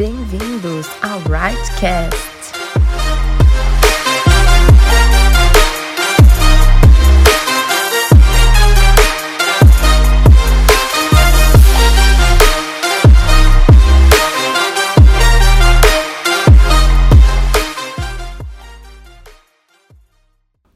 Bem-vindos ao Rightcast.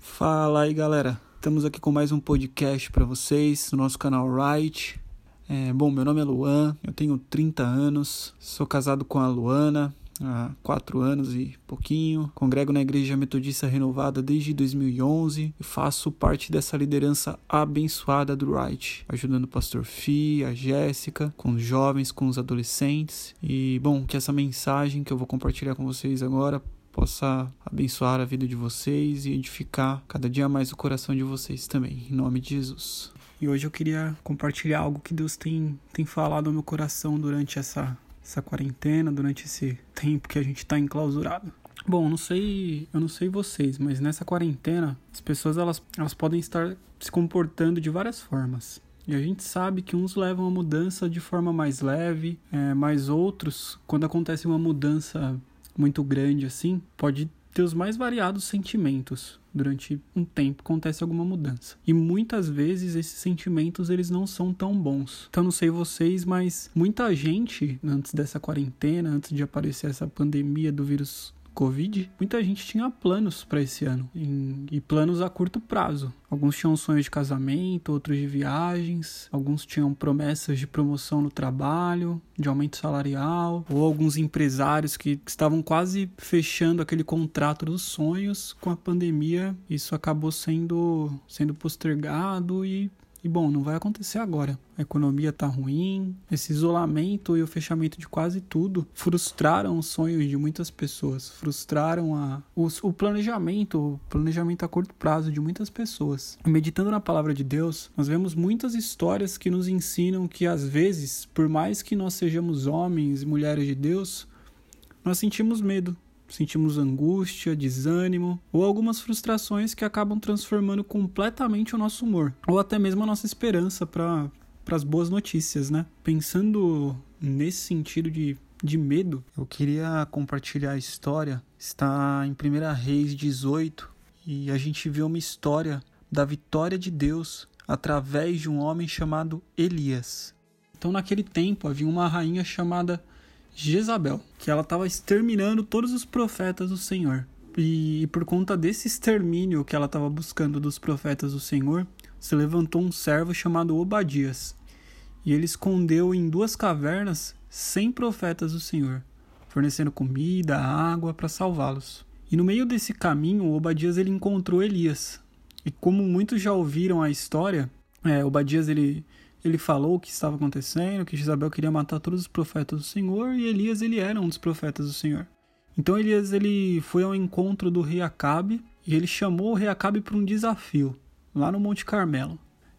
Fala aí galera, estamos aqui com mais um podcast para vocês no nosso canal Right. É, bom, meu nome é Luan, eu tenho 30 anos, sou casado com a Luana há 4 anos e pouquinho, congrego na Igreja Metodista Renovada desde 2011 e faço parte dessa liderança abençoada do Right, ajudando o pastor Fi, a Jéssica, com os jovens, com os adolescentes. E bom, que essa mensagem que eu vou compartilhar com vocês agora possa abençoar a vida de vocês e edificar cada dia mais o coração de vocês também, em nome de Jesus. E hoje eu queria compartilhar algo que Deus tem, tem falado ao meu coração durante essa, essa quarentena, durante esse tempo que a gente está enclausurado. Bom, não sei, eu não sei vocês, mas nessa quarentena as pessoas elas, elas podem estar se comportando de várias formas. E a gente sabe que uns levam a mudança de forma mais leve, é, mas outros, quando acontece uma mudança muito grande assim, pode ter os mais variados sentimentos durante um tempo acontece alguma mudança. E muitas vezes esses sentimentos eles não são tão bons. Então não sei vocês, mas muita gente antes dessa quarentena, antes de aparecer essa pandemia do vírus Covid, muita gente tinha planos para esse ano em, e planos a curto prazo. Alguns tinham sonhos de casamento, outros de viagens, alguns tinham promessas de promoção no trabalho, de aumento salarial, ou alguns empresários que, estavam quase fechando aquele contrato dos sonhos com a pandemia. Isso acabou sendo, sendo postergado e e bom, não vai acontecer agora. A economia está ruim, esse isolamento e o fechamento de quase tudo frustraram os sonhos de muitas pessoas, frustraram a, o, o planejamento, o planejamento a curto prazo de muitas pessoas. Meditando na palavra de Deus, nós vemos muitas histórias que nos ensinam que às vezes, por mais que nós sejamos homens e mulheres de Deus, nós sentimos medo, sentimos angústia, desânimo ou algumas frustrações que acabam transformando completamente o nosso humor ou até mesmo a nossa esperança para as boas notícias, né? Pensando nesse sentido de, de medo, eu queria compartilhar a história. Está em 1 Reis 18 e a gente vê uma história da vitória de Deus através de um homem chamado Elias. Então, naquele tempo, havia uma rainha chamada Jezabel, que ela estava exterminando todos os profetas do Senhor. E, e por conta desse extermínio que ela estava buscando dos profetas do Senhor, se levantou um servo chamado Obadias. E ele escondeu em duas cavernas cem profetas do Senhor, fornecendo comida, água para salvá-los. E no meio desse caminho, Obadias ele encontrou Elias. E como muitos já ouviram a história, é, Obadias ele ele falou o que estava acontecendo, que Jezabel queria matar todos os profetas do Senhor e Elias ele era um dos profetas do Senhor. Então Elias ele foi ao encontro do rei Acabe e ele chamou o rei Acabe para um desafio lá no Monte Carmelo.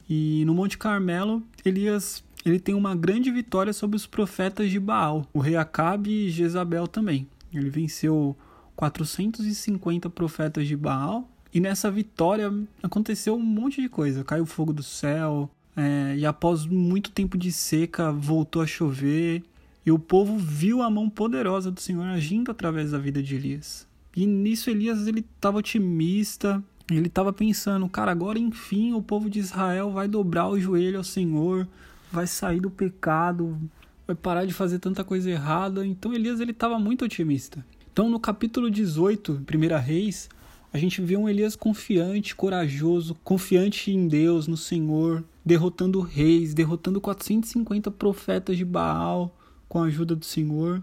E no Monte Carmelo Elias ele tem uma grande vitória sobre os profetas de Baal, o rei Acabe e Jezabel também. Ele venceu 450 profetas de Baal e nessa vitória aconteceu um monte de coisa. Caiu fogo do céu, é, e após muito tempo de seca, voltou a chover. E o povo viu a mão poderosa do Senhor agindo através da vida de Elias. E nisso Elias ele estava otimista, ele estava pensando, cara, agora enfim o povo de Israel vai dobrar o joelho ao Senhor, vai sair do pecado, vai parar de fazer tanta coisa errada. Então Elias ele estava muito otimista. Então no capítulo 18, 1 Reis, a gente vê um Elias confiante, corajoso, confiante em Deus, no Senhor, derrotando reis, derrotando 450 profetas de Baal com a ajuda do Senhor.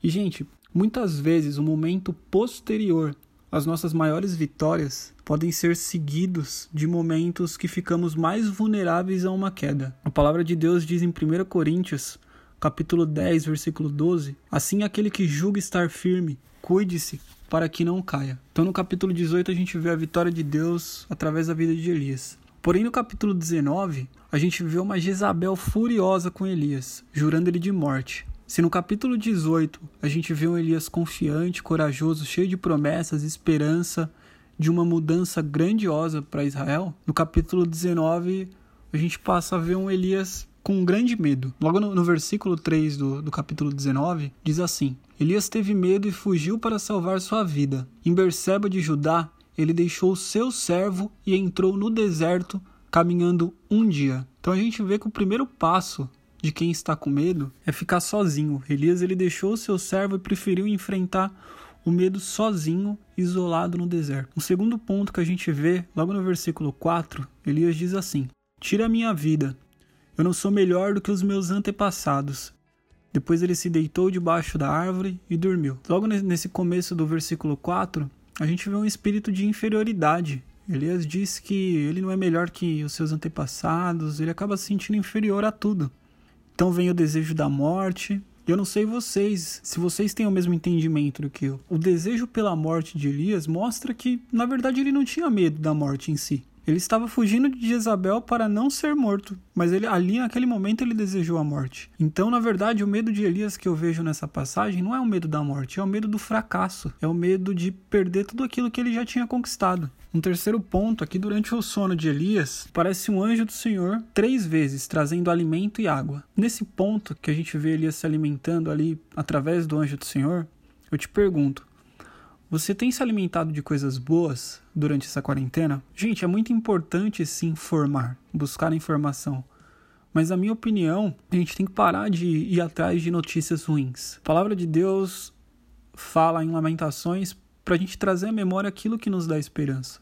E, gente, muitas vezes o momento posterior às nossas maiores vitórias podem ser seguidos de momentos que ficamos mais vulneráveis a uma queda. A palavra de Deus diz em 1 Coríntios, capítulo 10, versículo 12: Assim aquele que julga estar firme, cuide-se para que não caia. Então, no capítulo 18, a gente vê a vitória de Deus através da vida de Elias. Porém, no capítulo 19, a gente vê uma Jezabel furiosa com Elias, jurando ele de morte. Se no capítulo 18 a gente vê um Elias confiante, corajoso, cheio de promessas, esperança de uma mudança grandiosa para Israel, no capítulo 19 a gente passa a ver um Elias com um grande medo. Logo no, no versículo 3 do, do capítulo 19, diz assim: Elias teve medo e fugiu para salvar sua vida. Em Berseba de Judá, ele deixou seu servo e entrou no deserto, caminhando um dia. Então a gente vê que o primeiro passo de quem está com medo é ficar sozinho. Elias ele deixou seu servo e preferiu enfrentar o medo sozinho, isolado no deserto. O segundo ponto que a gente vê, logo no versículo 4, Elias diz assim: Tira a minha vida, eu não sou melhor do que os meus antepassados. Depois ele se deitou debaixo da árvore e dormiu. Logo nesse começo do versículo 4, a gente vê um espírito de inferioridade. Elias diz que ele não é melhor que os seus antepassados, ele acaba se sentindo inferior a tudo. Então vem o desejo da morte. Eu não sei vocês, se vocês têm o mesmo entendimento do que eu. O desejo pela morte de Elias mostra que, na verdade, ele não tinha medo da morte em si. Ele estava fugindo de Jezabel para não ser morto, mas ele ali naquele momento ele desejou a morte. Então, na verdade, o medo de Elias que eu vejo nessa passagem não é o medo da morte, é o medo do fracasso, é o medo de perder tudo aquilo que ele já tinha conquistado. Um terceiro ponto aqui durante o sono de Elias, parece um anjo do Senhor três vezes trazendo alimento e água. Nesse ponto que a gente vê Elias se alimentando ali através do anjo do Senhor, eu te pergunto: você tem se alimentado de coisas boas durante essa quarentena? Gente, é muito importante se informar, buscar informação. Mas, na minha opinião, a gente tem que parar de ir atrás de notícias ruins. A palavra de Deus fala em Lamentações para a gente trazer à memória aquilo que nos dá esperança.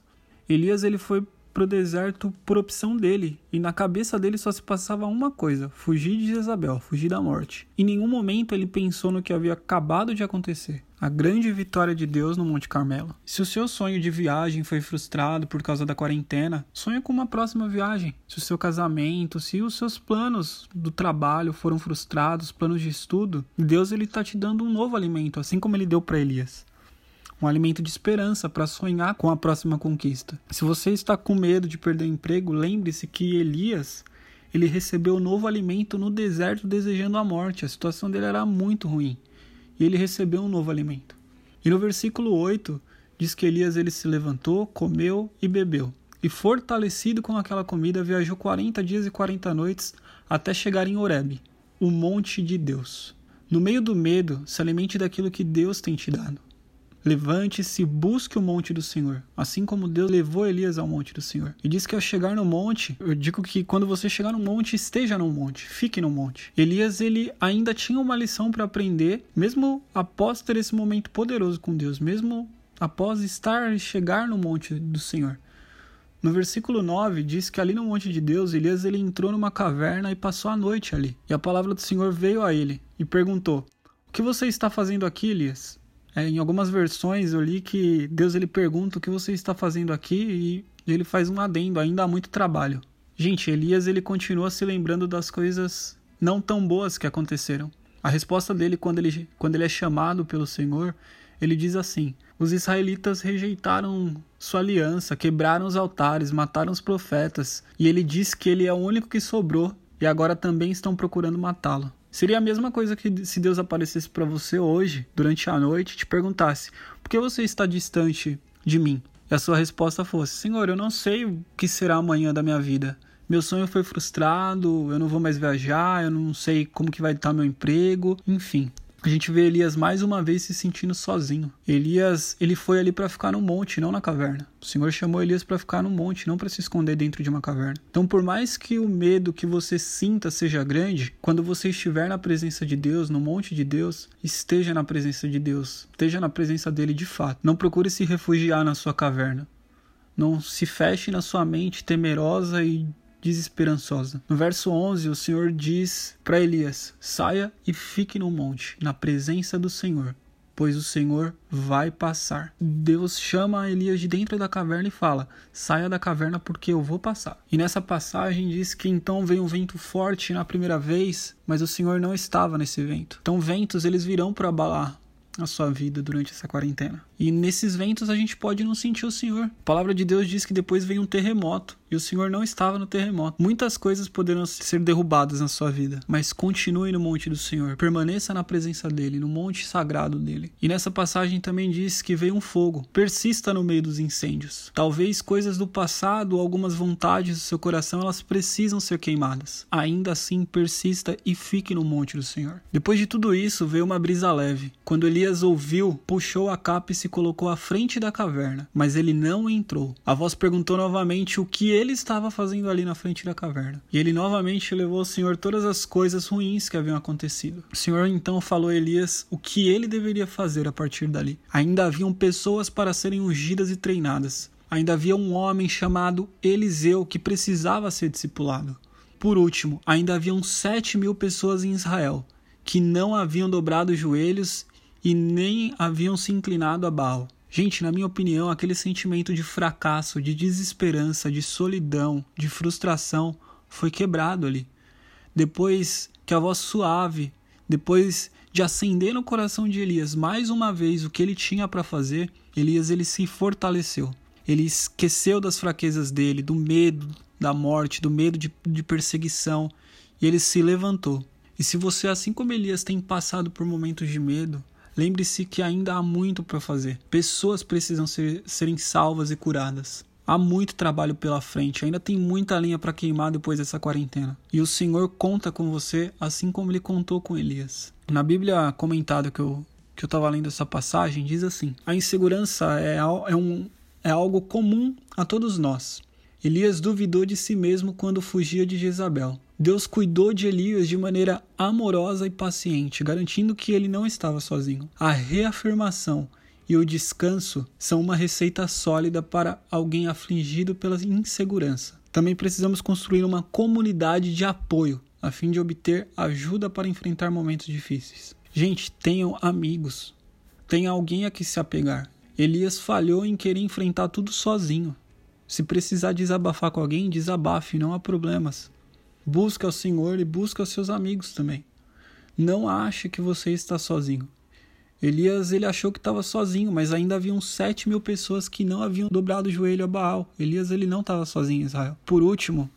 Elias ele foi para o deserto por opção dele, e na cabeça dele só se passava uma coisa: fugir de Jezabel, fugir da morte. Em nenhum momento ele pensou no que havia acabado de acontecer a grande vitória de Deus no Monte Carmelo. Se o seu sonho de viagem foi frustrado por causa da quarentena, sonha com uma próxima viagem. Se o seu casamento, se os seus planos do trabalho foram frustrados, planos de estudo, Deus ele está te dando um novo alimento, assim como ele deu para Elias. Um alimento de esperança para sonhar com a próxima conquista. Se você está com medo de perder emprego, lembre-se que Elias ele recebeu novo alimento no deserto desejando a morte. A situação dele era muito ruim e ele recebeu um novo alimento. E no versículo 8 diz que Elias ele se levantou, comeu e bebeu. E fortalecido com aquela comida, viajou 40 dias e 40 noites até chegar em Horebe, o monte de Deus. No meio do medo, se alimente daquilo que Deus tem te dado. Levante-se busque o monte do Senhor, assim como Deus levou Elias ao monte do Senhor. E diz que ao chegar no monte, eu digo que quando você chegar no monte, esteja no monte, fique no monte. Elias ele ainda tinha uma lição para aprender, mesmo após ter esse momento poderoso com Deus, mesmo após estar e chegar no monte do Senhor. No versículo 9 diz que ali no monte de Deus, Elias ele entrou numa caverna e passou a noite ali. E a palavra do Senhor veio a ele e perguntou: "O que você está fazendo aqui, Elias?" É, em algumas versões eu li que Deus ele pergunta o que você está fazendo aqui e ele faz um adendo, ainda há muito trabalho. Gente, Elias ele continua se lembrando das coisas não tão boas que aconteceram. A resposta dele quando ele, quando ele é chamado pelo Senhor, ele diz assim: Os israelitas rejeitaram sua aliança, quebraram os altares, mataram os profetas, e ele diz que ele é o único que sobrou e agora também estão procurando matá-lo. Seria a mesma coisa que se Deus aparecesse para você hoje, durante a noite, e te perguntasse: por que você está distante de mim? E a sua resposta fosse: Senhor, eu não sei o que será amanhã da minha vida. Meu sonho foi frustrado, eu não vou mais viajar, eu não sei como que vai estar meu emprego, enfim a gente vê Elias mais uma vez se sentindo sozinho. Elias, ele foi ali para ficar no monte, não na caverna. O Senhor chamou Elias para ficar no monte, não para se esconder dentro de uma caverna. Então, por mais que o medo que você sinta seja grande, quando você estiver na presença de Deus, no monte de Deus, esteja na presença de Deus, esteja na presença dele de fato. Não procure se refugiar na sua caverna. Não se feche na sua mente temerosa e desesperançosa. No verso 11, o Senhor diz para Elias: Saia e fique no monte, na presença do Senhor, pois o Senhor vai passar. Deus chama Elias de dentro da caverna e fala: Saia da caverna porque eu vou passar. E nessa passagem diz que então veio um vento forte na primeira vez, mas o Senhor não estava nesse vento. Então ventos eles virão para abalar a sua vida durante essa quarentena. E nesses ventos a gente pode não sentir o Senhor. A palavra de Deus diz que depois vem um terremoto. E o Senhor não estava no terremoto. Muitas coisas poderão ser derrubadas na sua vida, mas continue no monte do Senhor, permaneça na presença dele, no monte sagrado dele. E nessa passagem também diz que veio um fogo, persista no meio dos incêndios. Talvez coisas do passado, algumas vontades do seu coração, elas precisam ser queimadas. Ainda assim, persista e fique no monte do Senhor. Depois de tudo isso, veio uma brisa leve. Quando Elias ouviu, puxou a capa e se colocou à frente da caverna, mas ele não entrou. A voz perguntou novamente o que ele estava fazendo ali na frente da caverna. E ele novamente levou ao Senhor todas as coisas ruins que haviam acontecido. O Senhor então falou a Elias o que ele deveria fazer a partir dali. Ainda haviam pessoas para serem ungidas e treinadas. Ainda havia um homem chamado Eliseu que precisava ser discipulado. Por último, ainda haviam sete mil pessoas em Israel que não haviam dobrado os joelhos e nem haviam se inclinado a Baal. Gente, na minha opinião, aquele sentimento de fracasso, de desesperança, de solidão, de frustração foi quebrado ali. Depois que a voz suave, depois de acender no coração de Elias mais uma vez o que ele tinha para fazer, Elias ele se fortaleceu. Ele esqueceu das fraquezas dele, do medo da morte, do medo de, de perseguição, e ele se levantou. E se você, assim como Elias, tem passado por momentos de medo, Lembre-se que ainda há muito para fazer. Pessoas precisam ser, serem salvas e curadas. Há muito trabalho pela frente, ainda tem muita lenha para queimar depois dessa quarentena. E o Senhor conta com você assim como ele contou com Elias. Na Bíblia comentada que eu que eu estava lendo essa passagem diz assim: A insegurança é, é, um, é algo comum a todos nós. Elias duvidou de si mesmo quando fugia de Jezabel. Deus cuidou de Elias de maneira amorosa e paciente, garantindo que ele não estava sozinho. A reafirmação e o descanso são uma receita sólida para alguém afligido pela insegurança. Também precisamos construir uma comunidade de apoio a fim de obter ajuda para enfrentar momentos difíceis. Gente, tenham amigos, tenha alguém a que se apegar. Elias falhou em querer enfrentar tudo sozinho. Se precisar desabafar com alguém, desabafe, não há problemas. Busca o Senhor e busca os seus amigos também. Não ache que você está sozinho. Elias ele achou que estava sozinho, mas ainda haviam sete mil pessoas que não haviam dobrado o joelho a Baal. Elias ele não estava sozinho em Israel. Por último,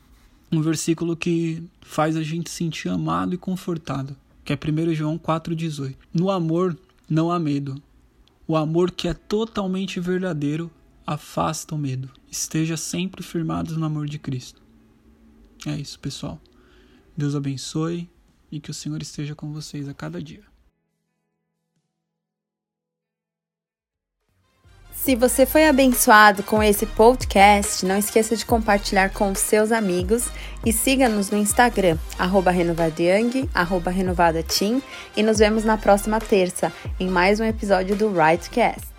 um versículo que faz a gente sentir amado e confortado, que é 1 João 4,18. No amor não há medo. O amor que é totalmente verdadeiro afasta o medo. Esteja sempre firmados no amor de Cristo. É isso, pessoal. Deus abençoe e que o Senhor esteja com vocês a cada dia. Se você foi abençoado com esse podcast, não esqueça de compartilhar com seus amigos e siga-nos no Instagram, arroba renovadayang, arroba renovadateam, e nos vemos na próxima terça em mais um episódio do Rightcast.